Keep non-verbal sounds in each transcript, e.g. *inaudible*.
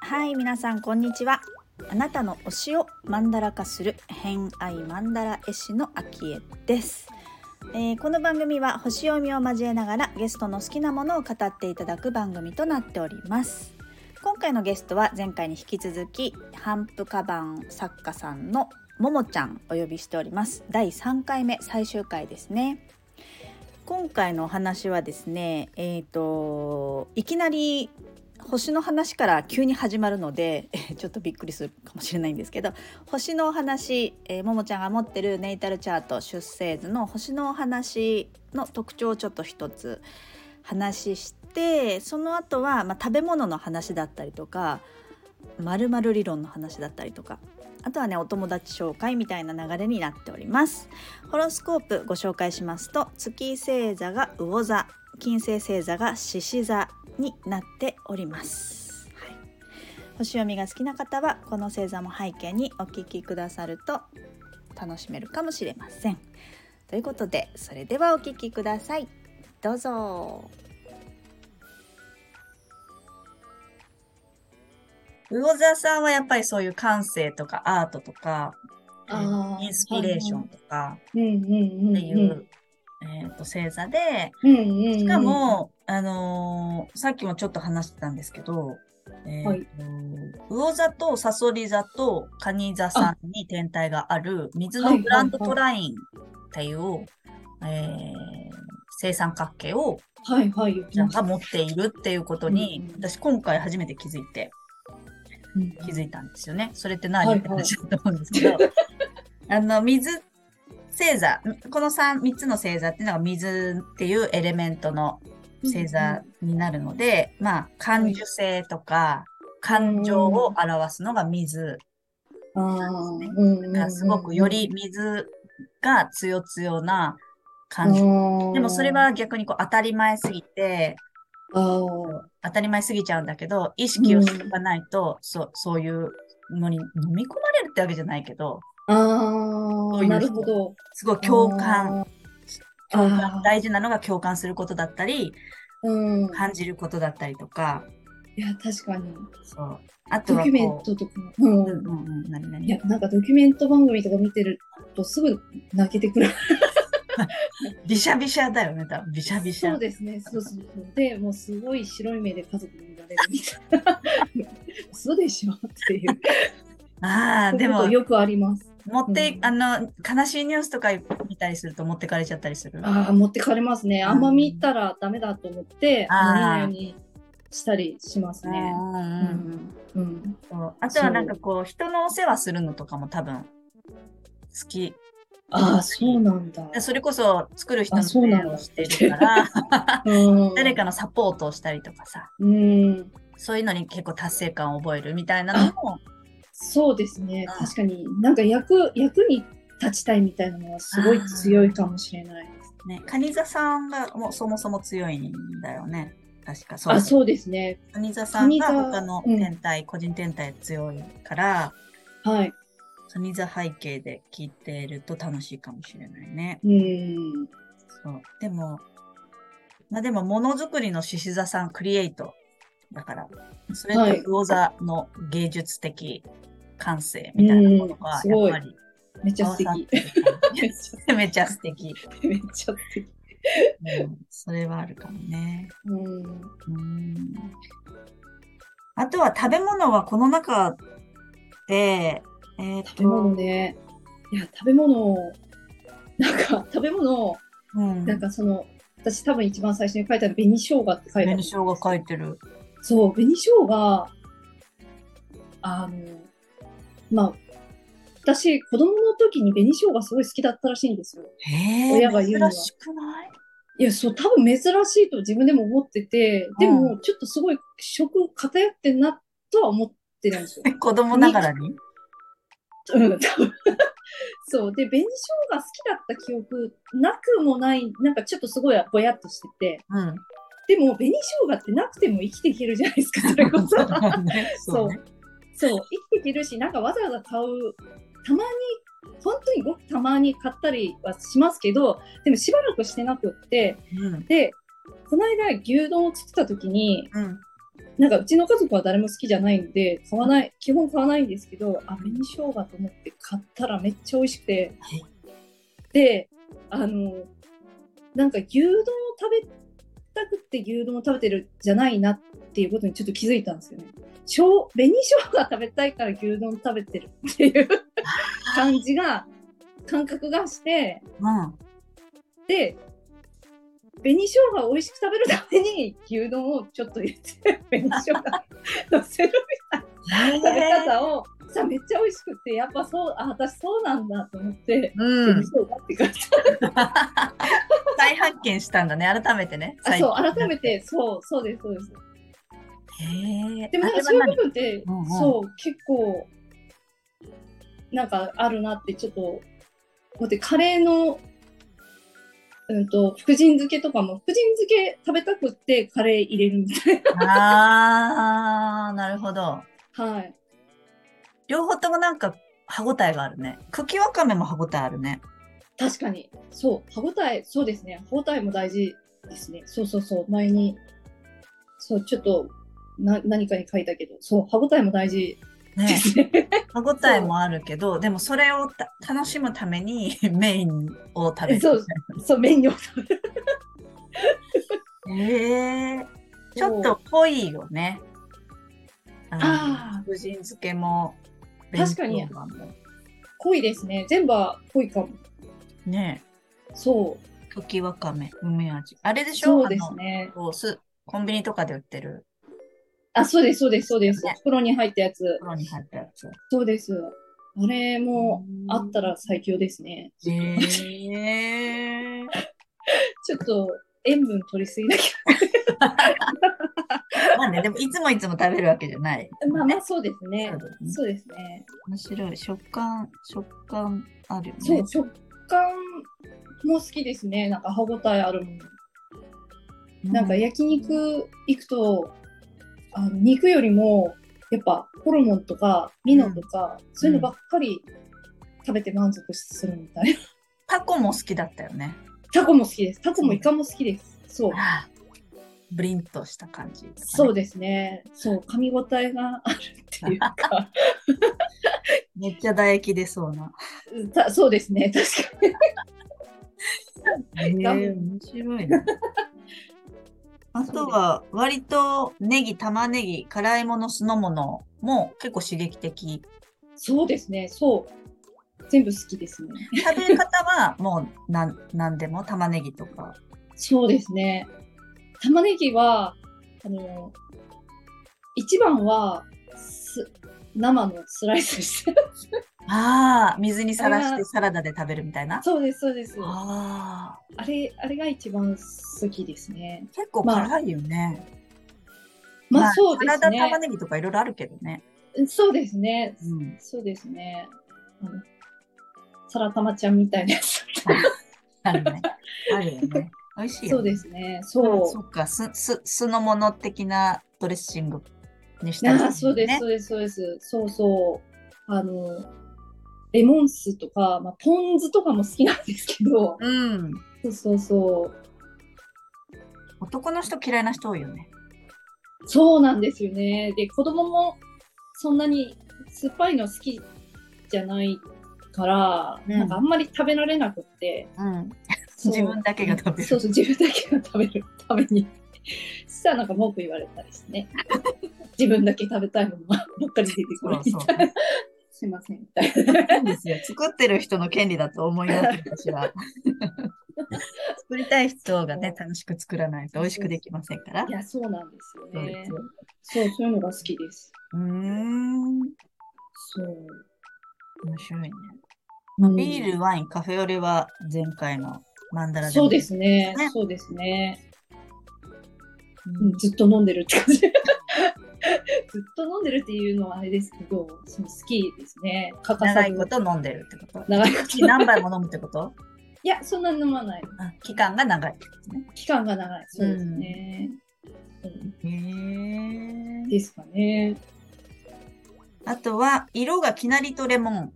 はい皆さんこんにちは。あなたの推しをマンダラ化する偏愛マンダラ絵師のアキエです、えーこの番組は星読みを交えながらゲストの好きなものを語っていただく番組となっております。今回のゲストは前回に引き続きハンプカバン作家さんのももちゃんお呼びしております。第3回目最終回ですね。今回のお話はですねえっ、といきなり星の話から急に始まるのでちょっとびっくりするかもしれないんですけど星のお話、えーももちゃんが持ってるネイタルチャート出生図の星のお話の特徴をちょっと一つ話してその後は、まあ、食べ物の話だったりとか〇〇理論の話だったりとかあとはねお友達紹介みたいな流れになっております。ホロスコープご紹介しますと月星座が魚座金星星座が獅子座になっております、はい、星読みが好きな方はこの星座も背景にお聞きくださると楽しめるかもしれません。ということでそれではお聞きください。どうぞ。魚座さんはやっぱりそういう感性とかアートとかインスピレーションとかっていう、えー、と星座でしかも、あのーさっきもちょっと話してたんですけど、えーとはい魚座とサソリ座とカニ座さんに天体がある水はいのグランドトラインっていう、えー正三角形をはいはい。言ってちゃんましたが持っているっていうことに、うんうん私今回初めて気づいて、うん気づいたんですよね。それって何、はいって話だと思うんですけど、*laughs* あの、水星座、この 3, 3つの星座っていうのが水っていうエレメントの星座になるので、まあ、感受性とか、感情を表すのが水。あーうんうんうんがすごくより水が強強な感じ。あー。でもそれは逆にこう当たり前すぎて、当たり前すぎちゃうんだけど、意識をしておかないと、そう、そういうのに飲み込まれるってわけじゃないけど、あそういう人ーなるほど。すごい共感、共あ感ー大事なのが共感することだったり、うん。感じることだったりとか、いや確かに。そう。あとはドキュメンこトとか。うんう、うん。うんうん、何々いやなんかドキュメント番組とか見てるとすぐ泣けてくる *laughs* びしゃびしゃだよね、多分。びしゃびしゃ。そうですねそうそうそうでもうすごい白い目で家族に見られるみたいな *laughs* 嘘でしょっていうああ、でもよくあります持って、うんあの、悲しいニュースとか見たりすると持ってかれちゃったりする？ああ、持ってかれますね。あんま見たらダメだと思って、あーノリノリにしたりしますうんね。あとはなんかこう、人のお世話するのとかも多分、好き。ああ、そうなんだ。でそれこそ作る人のあそうなんだをしてるから、*laughs* うん、誰かのサポートをしたりとかさ、うん。そういうのに結構達成感を覚えるみたいなのも、そうですね。うん確かになんか役、役に立ちたいみたいなのはすごい強いかもしれないです。ね、カニ座さんがもうそもそも強いんだよね。確かそうあ、う。そうですね。カニ座さんが他のうん天体、個人天体強いから、はい。カニ座背景で聞いてると楽しいかもしれないね。うん。そう。でも、まあでも、ものづくりの獅子座さん、クリエイトだから、それと魚座の芸術的感性みたいなものが、やっぱりめちゃ素敵。めちゃめちゃ素敵。めちゃ素敵。うん、それはあるかもね。うん。うん。あとは食べ物はこの中で、えっ、食べ物と、ね。いや、食べ物、なんか食べ物、うん。なんかその、私多分一番最初に書いたの紅生姜って書いてある紅。生姜書いてる。そう、紅生姜、あの、まあ、私、子供の時に紅生姜すごい好きだったらしいんですよ。親が言うには珍しくない？いや、そう、多分珍しいと自分でも思ってて、でも、ちょっとすごい食偏ってんなとは思ってるんですよ。*laughs* 子供ながらに？*laughs* うん。*laughs* そう。で、紅生姜好きだった記憶なくもない、なんかちょっとすごいぼやっとしてて、うん。でも紅生姜ってなくても生きていけるじゃないですか、それこそ。ねそうね。*laughs* そう、生きていけるし、なんかわざわざ買う、たまに本当にごくたまに買ったりはしますけど、でもしばらくしてなくって、うん。で、この間牛丼を作った時に、うん。なんかうちの家族は誰も好きじゃないんで、買わない、基本買わないんですけど、あ、紅生姜と思って買ったらめっちゃ美味しくて、はいで、あの、なんか牛丼を食べたくって牛丼を食べてるじゃないなっていうことにちょっと気づいたんですよね。しょう紅生姜食べたいから牛丼食べてるっていう感じが、感覚がして、うん。で、紅生姜を美味しく食べるために牛丼をちょっと入れて、紅生姜乗せる食べ方をさめっちゃ美味しくてやっぱそうあ私そうなんだと思って、うん紅。生姜って感じ再発見したんだね、改めてね。あそう改めてそうそうですそうです。でもなんかそういう部分って、うんうんそう結構なんかあるなってちょっとこうやってカレーのうんと福神漬けとかも福神漬け食べたくってカレー入れるみたいあー、なるほど。なはい。両方ともなんか歯ごたえがあるね。茎わかめも歯ごたえあるね。確かに。そう。歯ごたえそうですね。歯ごたえも大事ですね。そうそうそう。前にそうちょっとな何かに書いたけど。そう。歯ごたえも大事。でね。*laughs* 歯ごたえもあるけど、でもそれをた楽しむために *laughs* メインを食べる。そうそうメニューを食べる。へ *laughs* え。ちょっと濃いよね。ああの、福神漬けも、確かに。濃いですね。全部は濃いかも。ね。そう。茎わかめ、梅味。あれでしょ？そうですね。コンビニとかで売ってるあそうですそうですそうですね袋に入ったやつ袋に入ったやつ。そうですあれもあったら最強ですねへえ。*laughs* ちょっと塩分取りすぎだけ *laughs* まあね、でもいつもいつも食べるわけじゃない。どまあまあそうですねそうですねそうですね面白い。食感、食感あるよね。そう、食感も好きですね。なんか歯ごたえあるもの。うんなんか焼肉行くと、あの肉よりも、やっぱホルモンとかミノとか、そういうのばっかり食べて満足するみたいな。タコも好きだったよね。タコも好きです。タコもイカも好きです。そう。ブリンとした感じね、そうですね。そう、噛み応えがあるっていうか、*laughs* めっちゃ唾液出そうな。たそうですね。確かに。面白いね。あとは、割とネギ、玉ねぎ、辛いもの、酢の物も結構刺激的。そうですね。そう。全部好きですね。食べ方はもうなんなんでも？玉ねぎとか。そうですね。玉ねぎは、あの、一番は、す生のスライスして。ああ、水にさらしてサラダで食べるみたいな？そうです、そうです。ああ、あれ、あれが一番好きですね。結構辛いよね。まあ、そうですサラダ玉ね。ねぎとかいろいろあるけどね。そうですね。うん。そうですね。サラタマちゃんみたいなやつ。あるね。あるよね。*laughs* 美味しいよ、ね。そうですね。そう。そっか、す、す、酢の物的なドレッシングにしたりそうです、そうです、そうです。そうそう。あの、レモン酢とか、まあ、ポン酢とかも好きなんですけど、うん。そうそうそう。男の人嫌いな人多いよね。そうなんですよね。で、子供もそんなに酸っぱいの好きじゃないから、うんなんかあんまり食べられなくって。うん。自分だけが食べる。そうそう、自分だけが食べるために。そしたらなんか文句言われたりしてね。自分だけ食べたいものばっかり出てくるみたいな。すいません、みたいな。作ってる人の権利だと思います、私は。*laughs* 作りたい人がね、楽しく作らないと美味しくできませんからい。や、そうなんですよねそう。そう、いうのが好きです。うーん。そう。面白いね。うんビール、ワイン、カフェオレは前回のマンダラでもそうですねね。そうですね。うんうんずっと飲んでるって感じ。*laughs* ずっと飲んでるっていうのはあれですけど、その好きですね。欠かさず長いこと飲んでるってこと？長いこと。何杯も飲むってこと？*laughs* いや、そんなに飲まない。あ期間が長いってことね。期間が長い。そうですね。うんへえ。ですかね。あとは、色がきなりとレモン。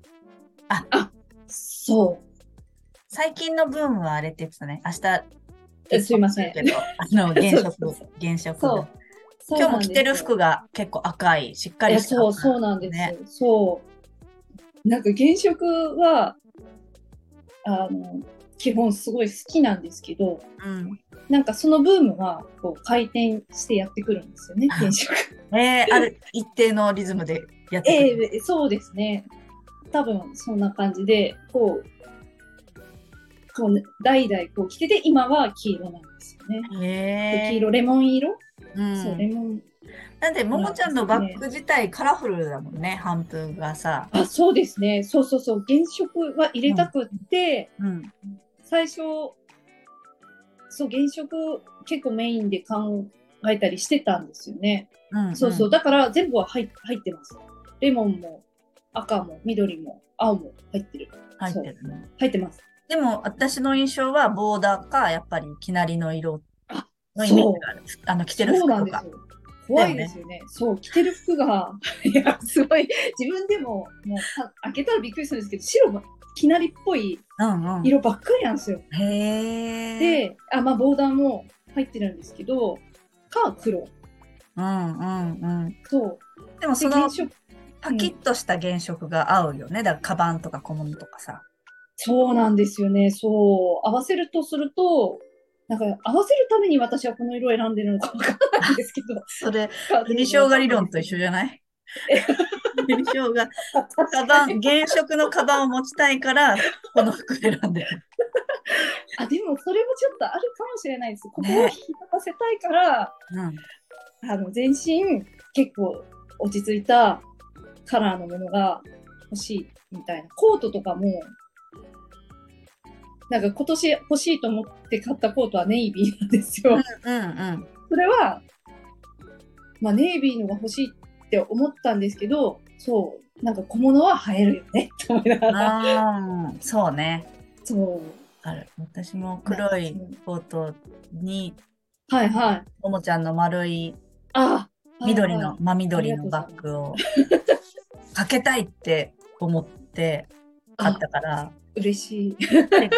そう。最近のブームはあれって言ってたね。明日、えすいませんけど、あの、原色そうそうそう、原色そう。今日も着てる服が結構赤い、しっかりしたそう、そうなんです。ねそう。なんか原色は、あの、基本すごい好きなんですけど、うん。なんかそのブームがこう回転してやってくるんですよね、原色。えー、ある一定のリズムでやってくえる。えそうですね。多分そんな感じで、こう、こうね代々こう着てて、今は黄色なんですよね。黄色、レモン色、うんそう、レモン。なんで、ももちゃんのバッグ自体カラフルだもんね、半分がさ。あ、そうですね。そうそうそう。原色は入れたくって、うん。最初、そう、原色結構メインで考えたりしてたんですよね。うん、そうそう。だから全部は入入ってます。レモンも赤も緑も青も入ってる。入ってるね。入ってます。でも、私の印象はボーダーか、やっぱりきなりの色あのイメージがある。あの、着てる服とか。なんですよ。怖いですよね。そう、着てる服が、*laughs* いや、すごい、自分でも、もうか、開けたらびっくりするんですけど、白が、きなりっぽいうんうん。色ばっかりなんですよ。へえ。、で、あ、まあ、ボーダーも入ってるんですけど、か、黒。うんうんうん。そう。でも、で、そのパキッとした原色が合うよね。だから、カバンとか小物とかさ。そうなんですよね。そう。合わせるとすると、なんか、合わせるために私はこの色を選んでるのかわからないんですけど。*laughs* それ、紅生姜理論と一緒じゃない？紅生姜、*laughs* カバン、原色のカバンを持ちたいから、この服選んでる。*laughs* あ、でもそれもちょっとあるかもしれないです。ここをね引き立たせたいから、うん。あの全身結構落ち着いたカラーのものが欲しいみたいな。コートとかも、なんか今年欲しいと思って買ったコートはネイビーなんですよ。うんうん。それは、まあネイビーのが欲しいって思ったんですけど、そう、なんか小物は映えるよねって思いながら。ああ、そうね。そう。ある。私も黒いコートに、はいはい。ももちゃんの丸いあ緑の、はいはい真緑のバッグをかけたいって思って買ったから、嬉しい。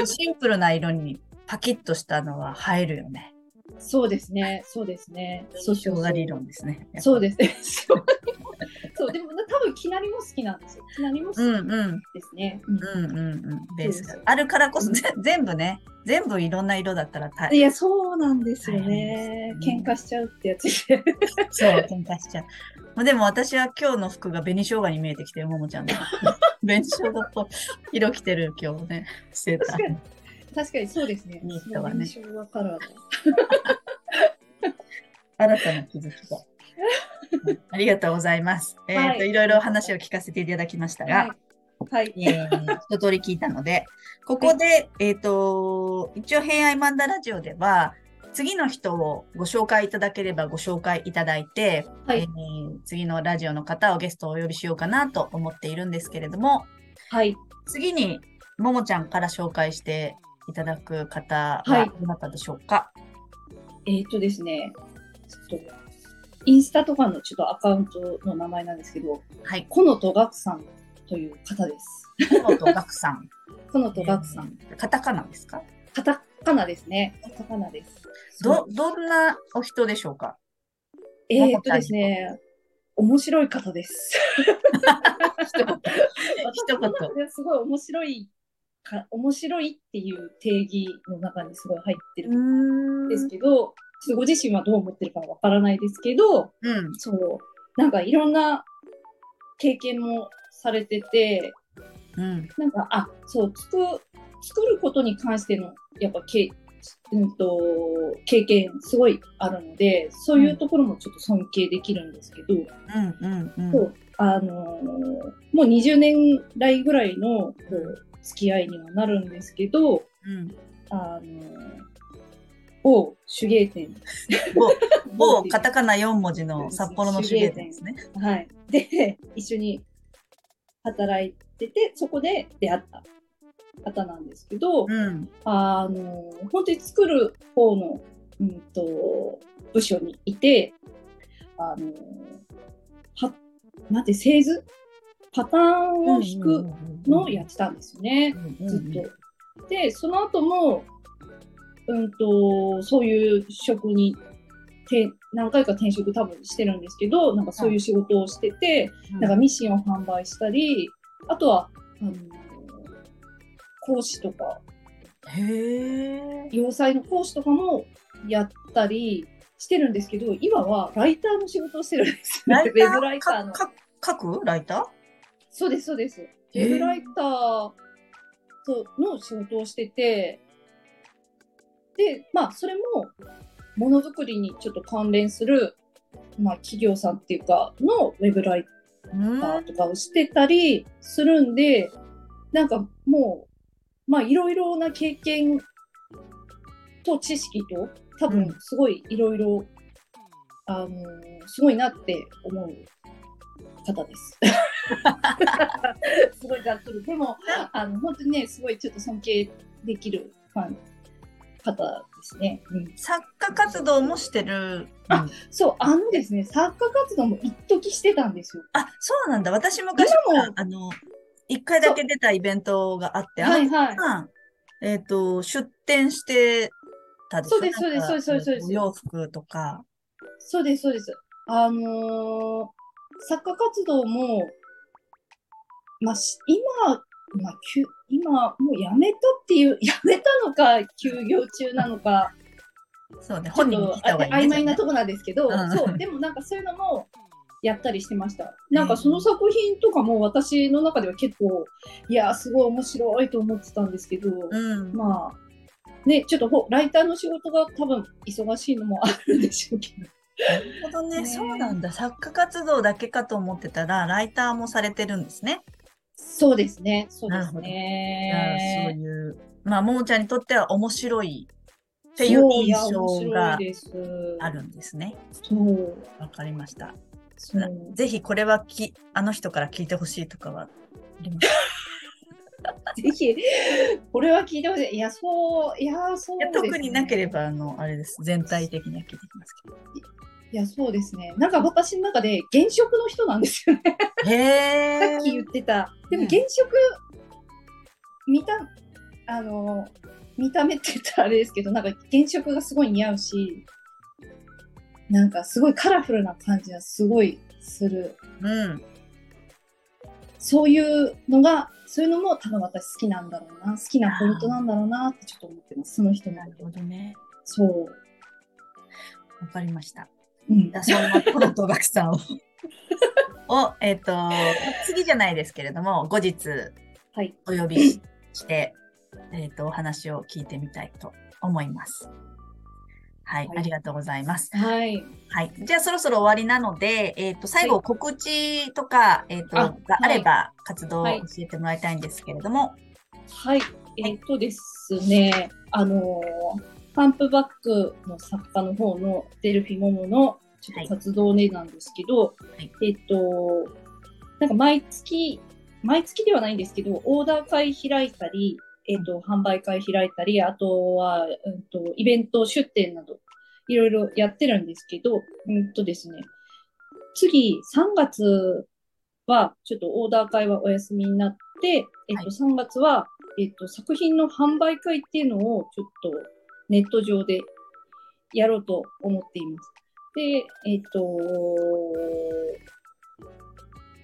シンプルな色にパキッとしたのは映えるよね。そうですね。そうですね。そうですね。そうですね。*laughs* そう、でもな多分、きなりも好きなんですよ。きなりも好き。ですね。うんうんうん。ベースそうですがあるからこそ、ぜ全部ね、全部いろんな色だったら大いや、そうなんですよね。喧嘩しちゃうってやつで。*laughs* そう、喧嘩しちゃう。まあでも私は今日の服が紅生姜に見えてきてる、ももちゃんの。*laughs* 紅生姜と色着てる今日ね、セーター確かに。そうですね。ニットはね紅生姜カラーだ。*laughs* 新たな気づきが。う *laughs* んありがとうございます。えっ、と、はいいろいろ話を聞かせていただきましたが、はい。はい。えー一通り聞いたので、*laughs* ここで、えっ、と、一応、平愛マンダラジオでは、次の人をご紹介いただければご紹介いただいて、はいえー次のラジオの方をゲストをお呼びしようかなと思っているんですけれども、はい。次に、ももちゃんから紹介していただく方ははいどなたでしょうか、えーっとですね、ちょっと、インスタとかのちょっとアカウントの名前なんですけど、はい。このとがくさんという方です。河野とガクさん。このとがくさん。えーカタカナですか？カタカナですね。カタカナです。ど、どんなお人でしょうか？えーっとですね、面白い方です。*laughs* 一言。一言。すごい面白いか、面白いっていう定義の中にすごい入ってるんですけど、ご自身はどう思ってるかわからないですけど、うん。そう、なんかいろんな経験もされてて、うん。なんか、あ、そう、作、作ることに関しての、やっぱけ、うんと、経験すごいあるので、そういうところもちょっと尊敬できるんですけど、うん。うん。うん。そうあのーもう20年来ぐらいのこう付き合いにはなるんですけど、うん。あのー某手芸店、某 *laughs* カタカナ4文字の札幌の手芸店ですね。はい、で一緒に働いてて、そこで出会った方なんですけど、うん。あのー本当に作る方の、うん、と部署にいて、あのーはなんて製図？パターンを弾くのをやってたんですよね、ずっと。で、その後も、うんと、そういう職にて何回か転職多分してるんですけど、なんかそういう仕事をしてて、なんかミシンを販売したり、あとは、あの講師とか、へ洋裁の講師とかもやったりしてるんですけど、今はライターの仕事をしてるんですよ、ね。ウェブライターの。か書く？ライター？そうです、そうです。ウェブライターとの仕事をしてて、で、まあ、それも、ものづくりにちょっと関連する、まあ、企業さんっていうか、のウェブライターとかをしてたりするんで、なんかもう、まあ、いろいろな経験と知識と、多分、すごいいろいろ、あのー、すごいなって思う方です。*laughs* すごいざっくり。でも、あの、本当にね、すごいちょっと尊敬できるファン方ですね。うん、作家活動もしてる。あ、そう、あのですね、作家活動も一時してたんですよ。あ、そうなんだ。私昔も、あの、一回だけ出たイベントがあって、はいはい。えっ、ー、と、出展してたでしょ？そうです、そうです、そうです、そうです。お洋服とか。そうです、そうです。あのー、作家活動も、まあ、今まあ、今、もう辞めたっていう、*laughs* 辞めたのか、休業中なのか、そうね、本人に曖昧なとこなんですけど、うん、そう、でもなんかそういうのもやったりしてました。なんかその作品とかも私の中では結構、いや、すごい面白いと思ってたんですけど、うん、まあ、ね、ちょっとライターの仕事が多分忙しいのもあるんでしょうけど。なるほどね、ねそうなんだ。作家活動だけかと思ってたら、ライターもされてるんですね。そうですね。そうですね。そういう、まあ、ももちゃんにとっては面白いっていう印象があるんですね。そう。わかりました。ぜひこれはきあの人から聞いてほしいとかはあります *laughs* ぜひ、これは聞いてほしい。いや、そう、いや、そう、ね、特になければ、あの、あれです。全体的には聞いてきますけど。いや、そうですね。なんか私の中で現職の人なんですよね。へ *laughs* さっき言ってた。でも現職、見た、あの、見た目って言ったらあれですけど、なんか現職がすごい似合うし、なんかすごいカラフルな感じがすごいする。うん。そういうのが、そういうのも多分私好きなんだろうな、好きなポイントなんだろうなってちょっと思ってます。その人なるほどね。そう。わかりました。うん、そんなトロとガクさんを *laughs* を、えっ、ー、と、次じゃないですけれども、後日、お呼びして、はい、えっと、お話を聞いてみたいと思います。はい、はい、ありがとうございます。はい。はい。じゃあ、そろそろ終わりなので、えっ、ー、と、最後、告知とか、はい、えっ、と、があれば、活動を教えてもらいたいんですけれども。はい。えっ、とですね、あのーパンプバックの作家の方のデルフィモモのちょっと活動ねなんですけど、はい、えっと、なんか毎月、毎月ではないんですけど、オーダー会開いたり、えっと、販売会開いたり、あとは、うんと、イベント出店など、いろいろやってるんですけど、うんとですね、次、3月は、ちょっとオーダー会はお休みになって、えっと、3月は、えっと、作品の販売会っていうのを、ちょっと、ネット上でやろうと思っています。で、えっ、ー、と、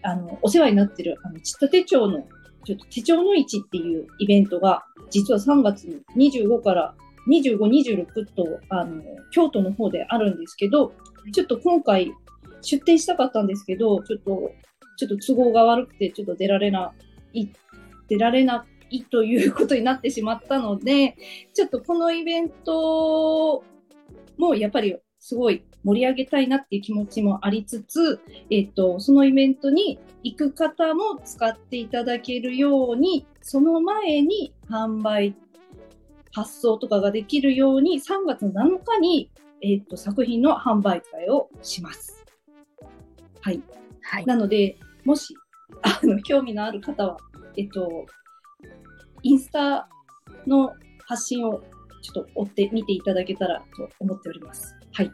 あの、お世話になってる、あの、ちった手帳の、ちょっと手帳の市っていうイベントが、実は3月の25から25、26と、あの、京都の方であるんですけど、ちょっと今回出店したかったんですけど、ちょっと、ちょっと都合が悪くて、ちょっと出られない、出られないということになってしまったので、ちょっとこのイベントもやっぱりすごい盛り上げたいなっていう気持ちもありつつ、えっ、と、そのイベントに行く方も使っていただけるように、その前に販売、発送とかができるように、3月の7日に、えっ、と、作品の販売会をします。はい。はい、なので、もし、あの、興味のある方は、えっと、インスタの発信をちょっと追ってみていただけたらと思っております。はい。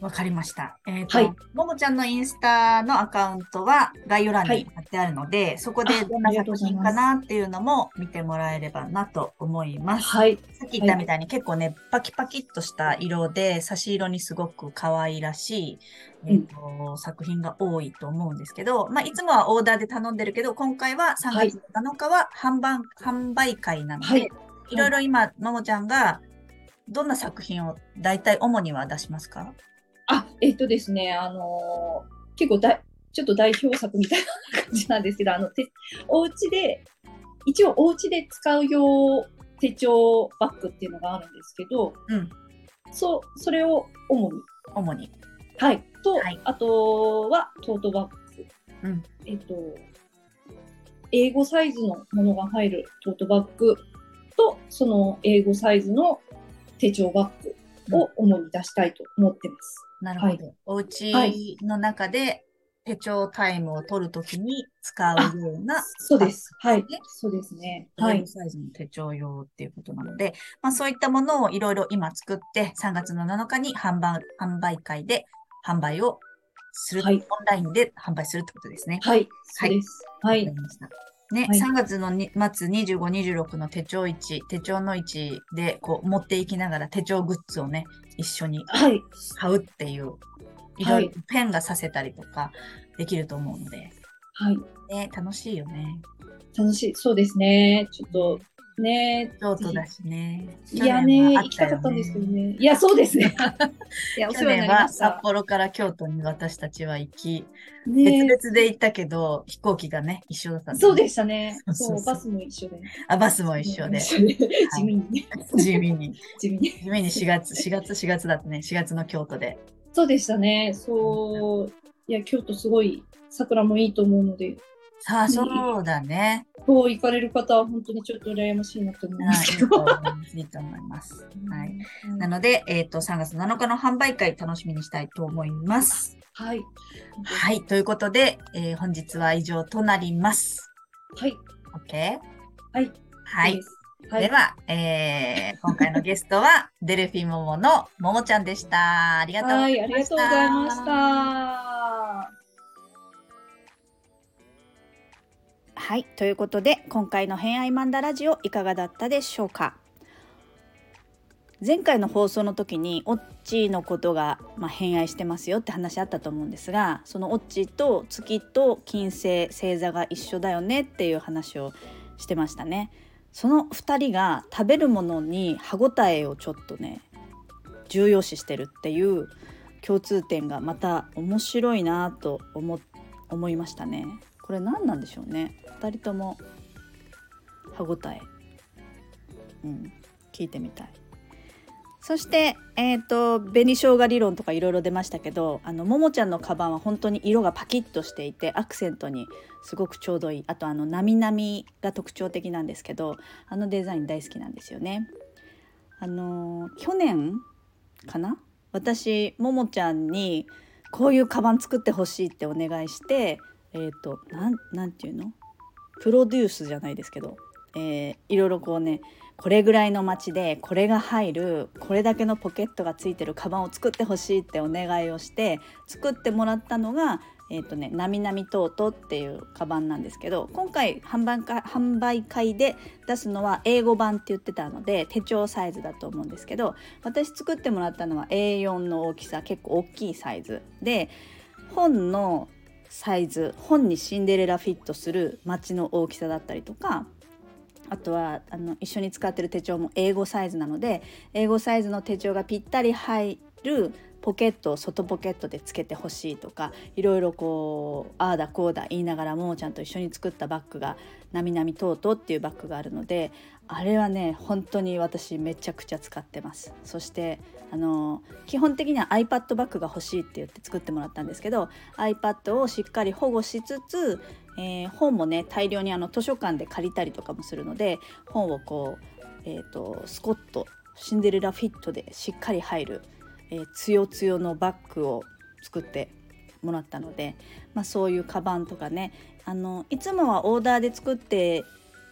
わかりました。えっ、と、はい。ももちゃんのインスタのアカウントは概要欄はい。に貼ってあるので、そこであどんな作品かなっていうのも見てもらえればなと思います。はい。さっき言ったみたいに結構ね、パキパキっとした色で、差し色にすごく可愛らしい、えーと作品が多いと思うんですけど、まあ、いつもはオーダーで頼んでるけど、今回は3はい。月7日は販売,、販売会なので、はい。い、ろいろ今、ももちゃんがどんな作品を大体主には出しますか？あ、えっとですね、あのー結構だい、ちょっと代表作みたいな感じなんですけど、あの、てお家で、一応お家で使う用手帳バッグっていうのがあるんですけど、うん。そう、それを主に。主に。はい。と、はいあとはトートバッグ。うん。えっと、英語サイズのものが入るトートバッグと、その英語サイズの手帳バッグを主に出したいと思ってます。なるほど。はいお家はいの中で手帳タイムを取るときに使うような、そうです。はいね。そうですね。はいはい、。サイズの手帳用っていうことなので、まあそういったものをいろいろ今作って、3月の7日に販売、販売会で販売をする、はいオンラインで販売するってことですね。はい。そうです。はい。ね、はい3月のに末25、26の手帳市、手帳の市でこう持っていきながら手帳グッズをね、一緒にはい。買うっていう、いろいろペンがさせたりとかできると思うので、はい。ね、楽しいよね。楽しい。そうですね。ちょっと、ね。京都だしね。いやね、行きたかったんですけどね。いや、そうですね。*laughs* いや、お世去話になり年は札ました。幌から京都に私たちは行き、ね別々で行ったけど、飛行機がね、一緒だったんだそうねでしたね。そうバスも一緒で。あ、バスも一緒で、地味にね。地味に、*laughs* 地味に。地味に4月、4月、4月だったね、4月の京都で。そうでしたね。そう。いや、京都すごい桜もいいと思うので、さあ、そうだね。こう行かれる方は本当にちょっと羨ましいなと思いあますけど。いいと思います。はい。なので、えっ、と、3月7日の販売会楽しみにしたいと思います。はい。はい。ということで、えー本日は以上となります。はい。OK? はい。はいそうで。す。はえー今回のゲストは、*laughs* デルフィモモのももちゃんでした。ありがとうござはいい、ました。ありがとうございました。はい、ということで今回の「偏愛マンダラジオ」いかがだったでしょうか？前回の放送の時にオッチーのことが、まあ、偏愛してますよって話あったと思うんですがそのオッチーと月と金星星座が一緒だよねっていう話をしてましたね。その2人が食べるものに歯ごたえをちょっとね重要視してるっていう共通点がまた面白いなと思思いましたね。これ何なんでしょうね。2人とも歯ごたえ。うん。聞いてみたい。そしてえっ、と紅生姜理論とかいろいろ出ましたけどあのももちゃんのカバンは本当に色がパキッとしていてアクセントにすごくちょうどいい。あとあのなみなみが特徴的なんですけどあのデザイン大好きなんですよね。あの去年かな？私ももちゃんにこういうカバン作ってほしいってお願いしてえっ、となんなんていうの？プロデュースじゃないですけど、えーいろいろこうねこれぐらいの街でこれが入るこれだけのポケットがついてるカバンを作ってほしいってお願いをして作ってもらったのがえっ、とね「なみなみトート」っていうカバンなんですけど今回販売会販売会で出すのは英語版って言ってたので手帳サイズだと思うんですけど私作ってもらったのは A4 の大きさ結構大きいサイズで本のサイズ本にシンデレラフィットする街の大きさだったりとかあとはあの一緒に使ってる手帳も英語サイズなので英語サイズの手帳がぴったり入るポケットを外ポケットでつけてほしいとかいろいろこうああだこうだ言いながらもちゃんと一緒に作ったバッグが「なみなみとうとう」っていうバッグがあるのであれはね本当に私めちゃくちゃ使ってます。そしてあの基本的には iPad バッグが欲しいって言って作ってもらったんですけど iPad をしっかり保護しつつ、えー本もね大量にあの図書館で借りたりとかもするので本をこう、えー、とスコットシンデレラフィットでしっかり入る、えー、つよつよのバッグを作ってもらったので、まあ、そういうカバンとかねあのいつもはオーダーで作って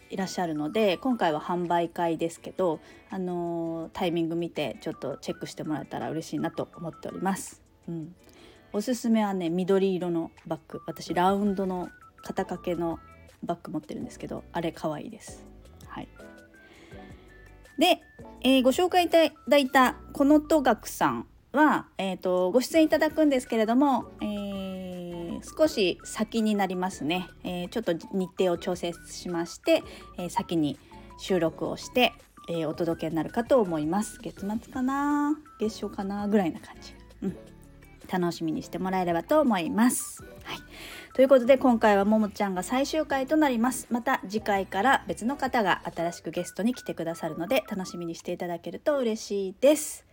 いらっしゃるので今回は販売会ですけど、あのータイミング見てちょっとチェックしてもらえたら嬉しいなと思っております。うん、おすすめはね緑色のバッグ私ラウンドの肩掛けのバッグ持ってるんですけどあれ可愛いです。はい、で、えーご紹介いただいたこのとがくさんは、えー、とご出演いただくんですけれども、えー少し先になりますね、えーちょっと日程を調整しまして、えー先に収録をして、えーお届けになるかと思います。月末かな？月初かな？ぐらいな感じ、うん、楽しみにしてもらえればと思います。はい、ということで今回はももちゃんが最終回となります。また次回から別の方が新しくゲストに来てくださるので楽しみにしていただけると嬉しいです。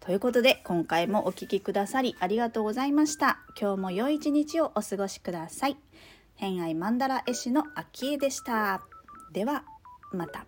ということで今回もお聞きくださりありがとうございました。今日も良い一日をお過ごしください。偏愛マンダラ絵師のアキエでした。ではまた。